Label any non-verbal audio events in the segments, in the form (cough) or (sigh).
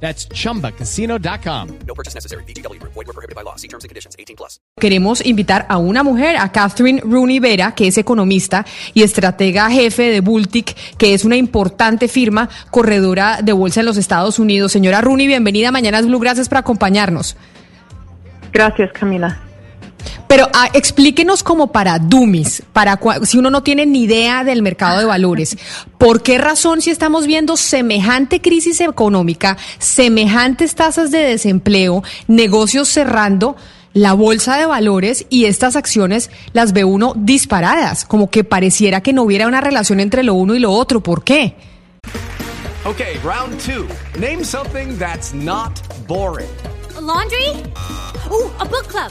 That's chumbacasino.com. No purchase necessary. BGW. Void were prohibited by law. See terms and conditions. 18 plus. Queremos invitar a una mujer, a Catherine Rooney Vera, que es economista y estratega jefe de Bultic, que es una importante firma corredora de bolsa en los Estados Unidos. Señora Rooney, bienvenida a Mañanas Blue. Gracias por acompañarnos. Gracias, Camila. Pero ah, explíquenos como para dummies, para cua- si uno no tiene ni idea del mercado de valores, (laughs) ¿por qué razón si estamos viendo semejante crisis económica, semejantes tasas de desempleo, negocios cerrando, la bolsa de valores y estas acciones las ve uno disparadas, como que pareciera que no hubiera una relación entre lo uno y lo otro? ¿Por qué? Okay, round two. Name something that's not boring. A laundry? Ooh, a book club.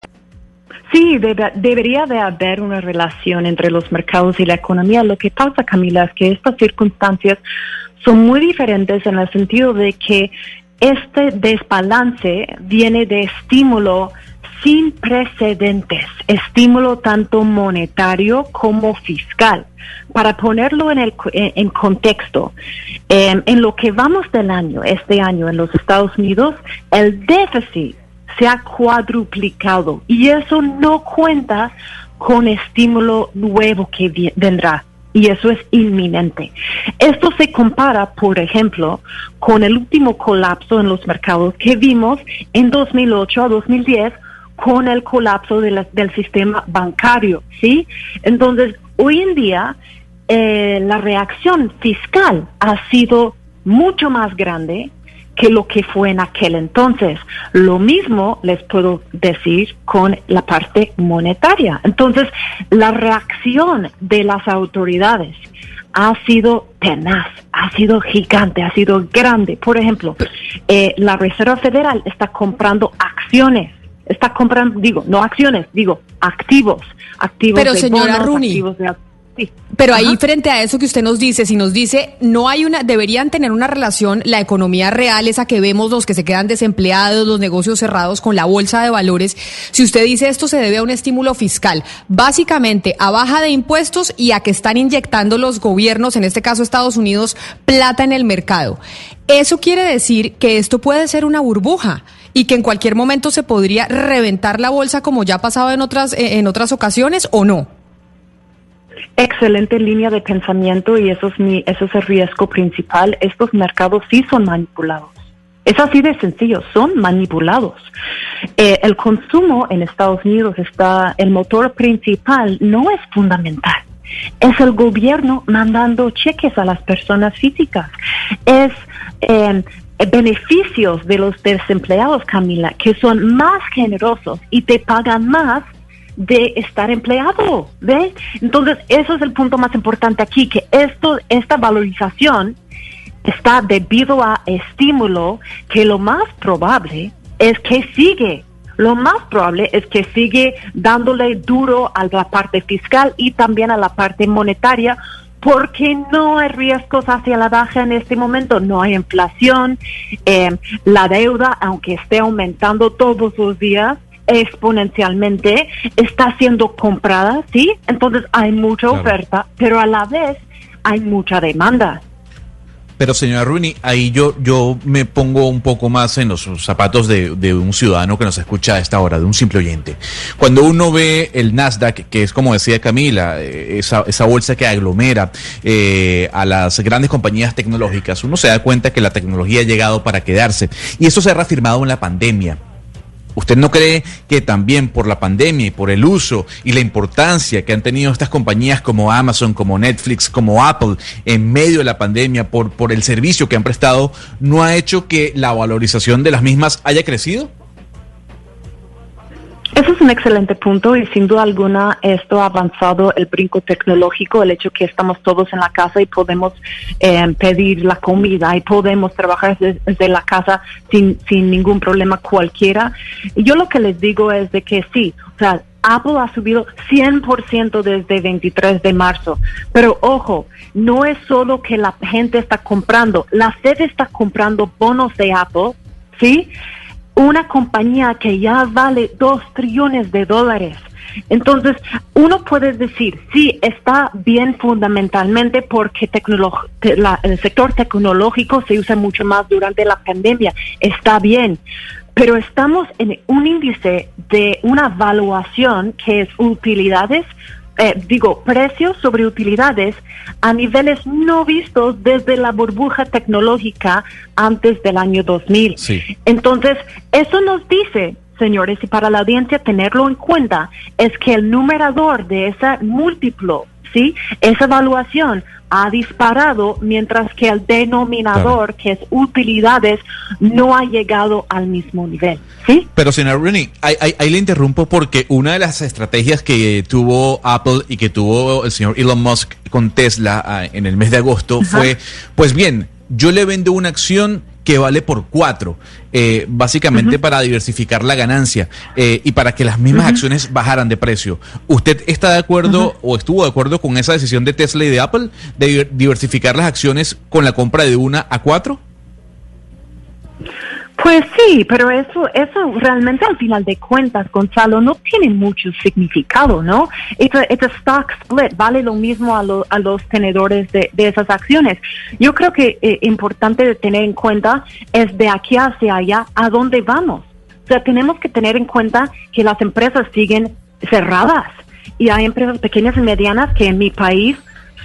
Sí, debe- debería de haber una relación entre los mercados y la economía. Lo que pasa, Camila, es que estas circunstancias son muy diferentes en el sentido de que este desbalance viene de estímulo sin precedentes, estímulo tanto monetario como fiscal. Para ponerlo en, el, en, contexto, em, en lo que vamos del año, este año en los Estados Unidos, el déficit se ha cuadruplicado y eso no cuenta con estímulo nuevo que vendrá. Y eso es inminente. Esto se compara, por ejemplo, con el último colapso en los mercados que vimos en 2008 a 2010 con el colapso de la- del sistema bancario, ¿sí? Entonces, hoy en día, eh, la reacción fiscal ha sido mucho más grande que lo que fue en aquel entonces. Lo mismo les puedo decir con la parte monetaria. Entonces, la reacción de las autoridades ha sido tenaz, ha sido gigante, ha sido grande. Por ejemplo, eh, la Reserva Federal está comprando acciones, está comprando, digo, no acciones, digo, activos, activos Pero, de señora bonos, Rooney, activos de... sí. Pero ahí Ajá. frente a eso que usted nos dice, si nos dice no hay una, deberían tener una relación la economía real, esa que vemos los que se quedan desempleados, los negocios cerrados con la bolsa de valores. Si usted dice esto se debe a un estímulo fiscal, básicamente a baja de impuestos y a que están inyectando los gobiernos, en este caso Estados Unidos, plata en el mercado. Eso quiere decir que esto puede ser una burbuja y que en cualquier momento se podría reventar la bolsa como ya ha pasado en otras eh, en otras ocasiones o no. Excelente línea de pensamiento y eso es, mi, eso es el riesgo principal. Estos mercados sí son manipulados. Es así de sencillo, son manipulados. Eh, el consumo en Estados Unidos está, el motor principal no es fundamental. Es el gobierno mandando cheques a las personas físicas. Es eh, beneficios de los desempleados, Camila, que son más generosos y te pagan más de estar empleado, ¿ves? Entonces, eso es el punto más importante aquí, que esto, esta valorización está debido a estímulo que lo más probable es que sigue. Lo más probable es que sigue dándole duro a la parte fiscal y también a la parte monetaria porque no hay riesgos hacia la baja en este momento, no hay inflación, eh, la deuda, aunque esté aumentando todos los días, exponencialmente, está siendo comprada, ¿sí? Entonces hay mucha Claro. oferta, pero a la vez hay mucha demanda. Pero señora Rooney, ahí yo, yo me pongo un poco más en los zapatos de, de un ciudadano que nos escucha a esta hora, de un simple oyente. Cuando uno ve el Nasdaq, que es como decía Camila, eh, esa, esa bolsa que aglomera eh, a las grandes compañías tecnológicas, uno se da cuenta que la tecnología ha llegado para quedarse. Y eso se ha reafirmado en la pandemia. ¿Usted no cree que también por la pandemia y por el uso y la importancia que han tenido estas compañías como Amazon, como Netflix, como Apple en medio de la pandemia, por, por el servicio que han prestado, no ha hecho que la valorización de las mismas haya crecido? Ese es un excelente punto y sin duda alguna esto ha avanzado el brinco tecnológico, el hecho que estamos todos en la casa y podemos eh, pedir la comida y podemos trabajar desde, la casa sin, sin ningún problema cualquiera. Yo lo que les digo es de que sí, o sea, Apple ha subido 100% desde 23 de marzo. Pero ojo, no es solo que la gente está comprando, la Fed está comprando bonos de Apple, ¿sí? Una compañía que ya vale dos trillones de dólares. Entonces, uno puede decir, sí, está bien fundamentalmente porque el sector tecnológico se usa mucho más durante la pandemia, está bien, pero estamos en un índice de una evaluación que es utilidades eh, digo, precios sobre utilidades a niveles no vistos desde la burbuja tecnológica antes del año 2000. Entonces, eso nos dice señores, y para la audiencia tenerlo en cuenta, es que el numerador de ese múltiplo, ¿sí? Esa evaluación ha disparado, mientras que el denominador, que es utilidades, no ha llegado al mismo nivel. ¿sí? Pero, señor Rooney, ahí, le interrumpo porque una de las estrategias que tuvo Apple y que tuvo el señor Elon Musk con Tesla ah, en el mes de agosto fue, pues bien, yo le vendo una acción que vale por cuatro, eh, básicamente para diversificar la ganancia eh, y para que las mismas acciones bajaran de precio. ¿Usted está de acuerdo o estuvo de acuerdo con esa decisión de Tesla y de Apple de diversificar las acciones con la compra de una a cuatro? Pues sí, pero eso, eso realmente al final de cuentas, Gonzalo, no tiene mucho significado, ¿no? Este, stock split vale lo mismo a, a los tenedores de, esas acciones. Yo creo que eh, importante de tener en cuenta es de aquí hacia allá, ¿a dónde vamos? O sea, tenemos que tener en cuenta que las empresas siguen cerradas y hay empresas pequeñas y medianas que en mi país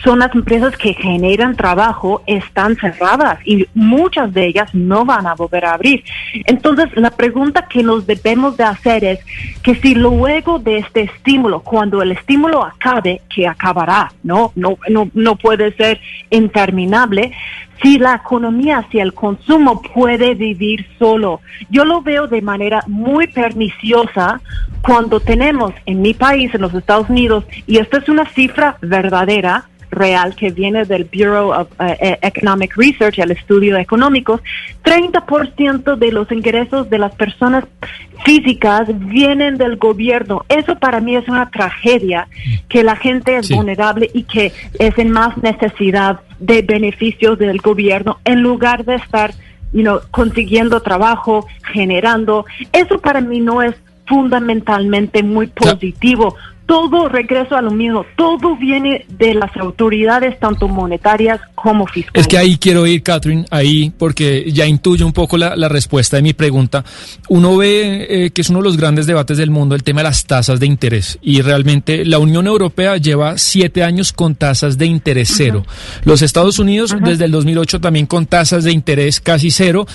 son las empresas que generan trabajo, están cerradas y muchas de ellas no van a volver a abrir. Entonces, la pregunta que nos debemos de hacer es que si luego de este estímulo, cuando el estímulo acabe, que acabará, no, no, no, no puede ser interminable, si la economía, si el consumo puede vivir solo. Yo lo veo de manera muy perniciosa cuando tenemos en mi país, en los Estados Unidos, y esta es una cifra verdadera, real que viene del Bureau of eh, eh, Economic Research, el estudio económico, 30% de los ingresos de las personas físicas vienen del gobierno. Eso para mí es una tragedia, que la gente es vulnerable y que es en más necesidad de beneficios del gobierno en lugar de estar you know, consiguiendo trabajo, generando. Eso para mí no es fundamentalmente muy positivo todo regreso a lo mismo, todo viene de las autoridades, tanto monetarias como fiscales. Es que ahí quiero ir, Catherine, ahí, porque ya intuyo un poco la, respuesta de mi pregunta. Uno ve eh, que es uno de los grandes debates del mundo el tema de las tasas de interés, y realmente la Unión Europea lleva siete años con tasas de interés cero. Los Estados Unidos desde el 2008 también con tasas de interés casi cero,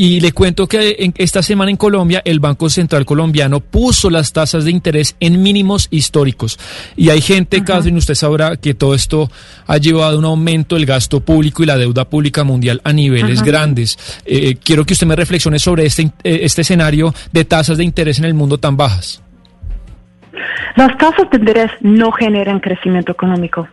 y le cuento que en, esta semana en Colombia el Banco Central colombiano puso las tasas de interés en mínimos históricos. Y hay gente, Catherine, usted sabrá que todo esto ha llevado a un aumento del gasto público y la deuda pública mundial a niveles grandes. Eh, quiero que usted me reflexione sobre este, eh, este escenario de tasas de interés en el mundo tan bajas. Las tasas de interés no generan crecimiento económico.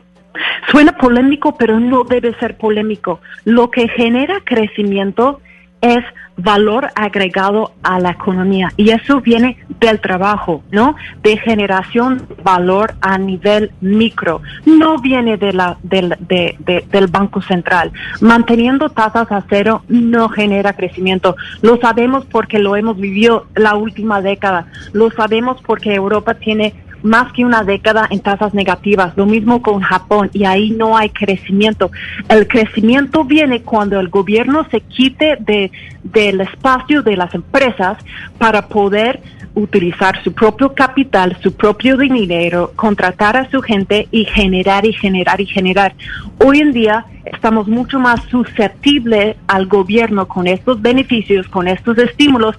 Suena polémico, pero no debe ser polémico. Lo que genera crecimiento es valor agregado a la economía y eso viene del trabajo, ¿no? De generación de valor a nivel micro, no viene de la, del, del Banco Central. Manteniendo tasas a cero no genera crecimiento. Lo sabemos porque lo hemos vivido la última década. Lo sabemos porque Europa tiene más que una década en tasas negativas. Lo mismo con Japón y ahí no hay crecimiento. El crecimiento viene cuando el gobierno se quite de, del espacio de las empresas para poder utilizar su propio capital, su propio dinero, contratar a su gente y generar y generar y generar. Hoy en día estamos mucho más susceptibles al gobierno con estos beneficios, con estos estímulos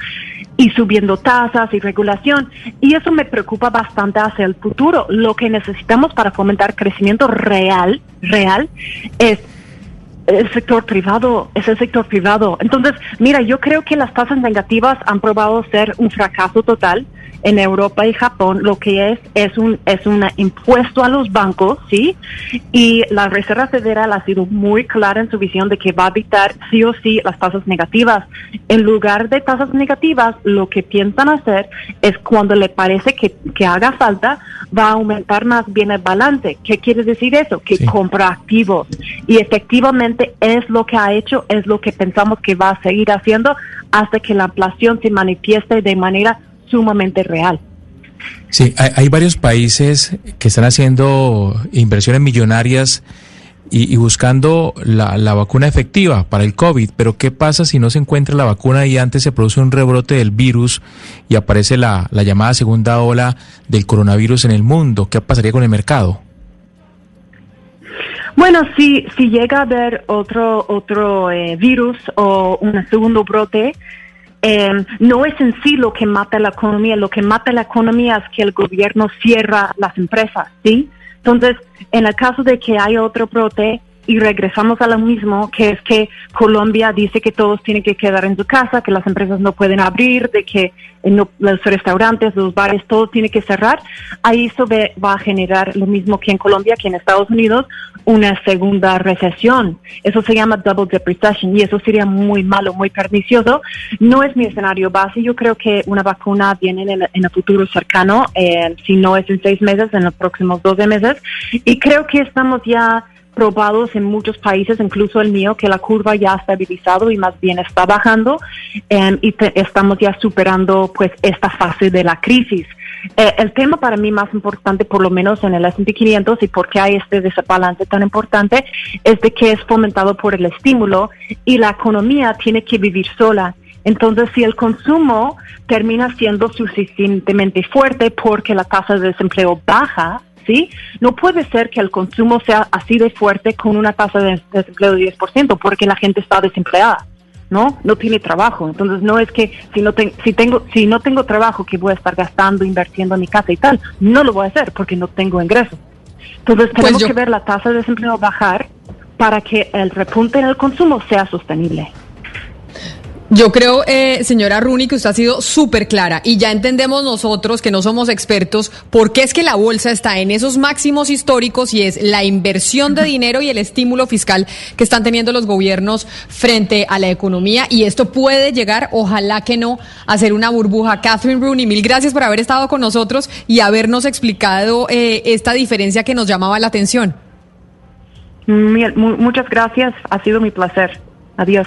y subiendo tasas y regulación. Y eso me preocupa bastante hacia el futuro. Lo que necesitamos para fomentar crecimiento real, real, es el sector privado, es el sector privado. Entonces, mira, yo creo que las tasas negativas han probado ser un fracaso total en Europa y Japón. Lo que es es un es un impuesto a los bancos, sí. Y la Reserva Federal ha sido muy clara en su visión de que va a evitar sí o sí las tasas negativas. En lugar de tasas negativas, lo que piensan hacer es cuando le parece que, que haga falta, va a aumentar más bien el balance. ¿Qué quiere decir eso? Que Sí. compra activos. Y efectivamente es lo que ha hecho, es lo que pensamos que va a seguir haciendo hasta que la inflación se manifieste de manera sumamente real. Sí, hay, hay varios países que están haciendo inversiones millonarias y, y buscando la, la vacuna efectiva para el COVID, pero ¿qué pasa si no se encuentra la vacuna y antes se produce un rebrote del virus y aparece la, la llamada segunda ola del coronavirus en el mundo? ¿Qué pasaría con el mercado? Bueno, si, si llega a haber otro, otro eh, virus o un segundo brote, eh, no es en sí lo que mata la economía, lo que mata la economía es que el gobierno cierra las empresas, ¿sí? Entonces, en el caso de que haya otro brote y regresamos a lo mismo, que es que Colombia dice que todos tienen que quedar en su casa, que las empresas no pueden abrir, de que eh, no- los restaurantes, los bares, todo tiene que cerrar, ahí eso va a generar lo mismo que en Colombia, que en Estados Unidos, una segunda recesión. Eso se llama double dip recession y eso sería muy malo, muy pernicioso. No es mi escenario base. Yo creo que una vacuna viene en el, en el futuro cercano, eh, si no es en seis meses, en los próximos 12 meses. Y creo que estamos ya probados en muchos países, incluso el mío, que la curva ya ha estabilizado y más bien está bajando eh, y te- estamos ya superando pues esta fase de la crisis. Eh, el tema para mí más importante, por lo menos en el S&P 500 y por qué hay este desbalance tan importante, es de que es fomentado por el estímulo y la economía tiene que vivir sola. Entonces, si el consumo termina siendo suficientemente fuerte porque la tasa de desempleo baja, ¿sí? No puede ser que el consumo sea así de fuerte con una tasa de desempleo de 10%, porque la gente está desempleada, ¿no? No tiene trabajo. Entonces, no es que si no, ten- si tengo, si no tengo trabajo, que voy a estar gastando, invirtiendo en mi casa y tal, no lo voy a hacer porque no tengo ingreso. Entonces, Pues tenemos yo- que ver la tasa de desempleo bajar para que el repunte en el consumo sea sostenible. Yo creo, eh, señora Rooney, que usted ha sido súper clara y ya entendemos nosotros que no somos expertos por qué es que la bolsa está en esos máximos históricos y es la inversión de dinero y el estímulo fiscal que están teniendo los gobiernos frente a la economía y esto puede llegar, ojalá que no, a ser una burbuja. Catherine Rooney, mil gracias por haber estado con nosotros y habernos explicado eh, esta diferencia que nos llamaba la atención. Mu- muchas gracias, ha sido mi placer. Adiós.